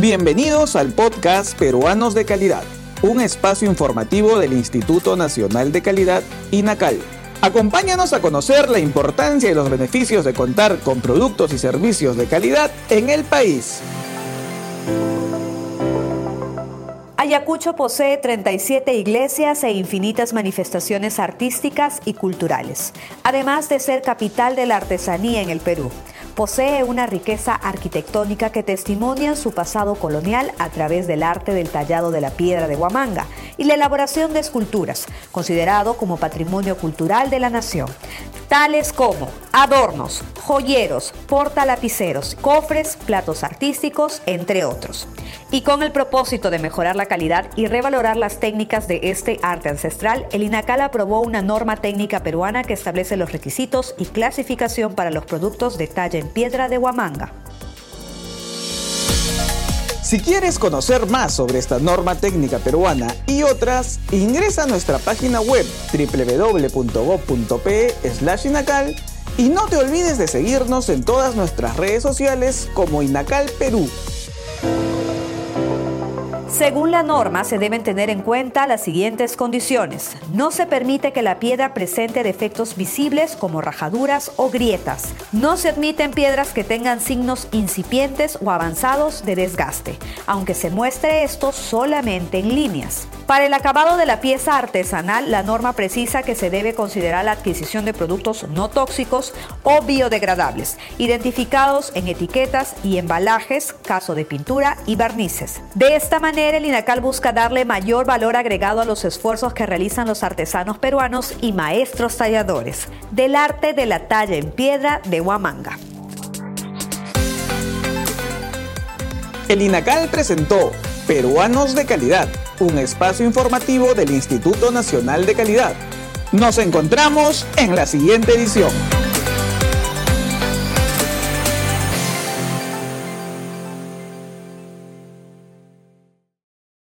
Bienvenidos al podcast Peruanos de Calidad, un espacio informativo del Instituto Nacional de Calidad, INACAL. Acompáñanos a conocer la importancia y los beneficios de contar con productos y servicios de calidad en el país. Ayacucho posee 37 iglesias e infinitas manifestaciones artísticas y culturales, además de ser capital de la artesanía en el Perú. Posee una riqueza arquitectónica que testimonia su pasado colonial a través del arte del tallado de la piedra de Huamanga y la elaboración de esculturas, considerado como patrimonio cultural de la nación, tales como adornos, joyeros, portalapiceros, cofres, platos artísticos, entre otros. Y con el propósito de mejorar la calidad y revalorar las técnicas de este arte ancestral, el INACAL aprobó una norma técnica peruana que establece los requisitos y clasificación para los productos de talla en piedra de Huamanga. Si quieres conocer más sobre esta norma técnica peruana y otras, ingresa a nuestra página web www.gov.pe/inacal y no te olvides de seguirnos en todas nuestras redes sociales como Inacal Perú. Según la norma, se deben tener en cuenta las siguientes condiciones. No se permite que la piedra presente defectos visibles como rajaduras o grietas. No se admiten piedras que tengan signos incipientes o avanzados de desgaste, aunque se muestre esto solamente en líneas. Para el acabado de la pieza artesanal, la norma precisa que se debe considerar la adquisición de productos no tóxicos o biodegradables, identificados en etiquetas y embalajes, caso de pintura y barnices. De esta el INACAL busca darle mayor valor agregado a los esfuerzos que realizan los artesanos peruanos y maestros talladores del arte de la talla en piedra de Huamanga. El INACAL presentó Peruanos de Calidad, un espacio informativo del Instituto Nacional de Calidad. Nos encontramos en la siguiente edición.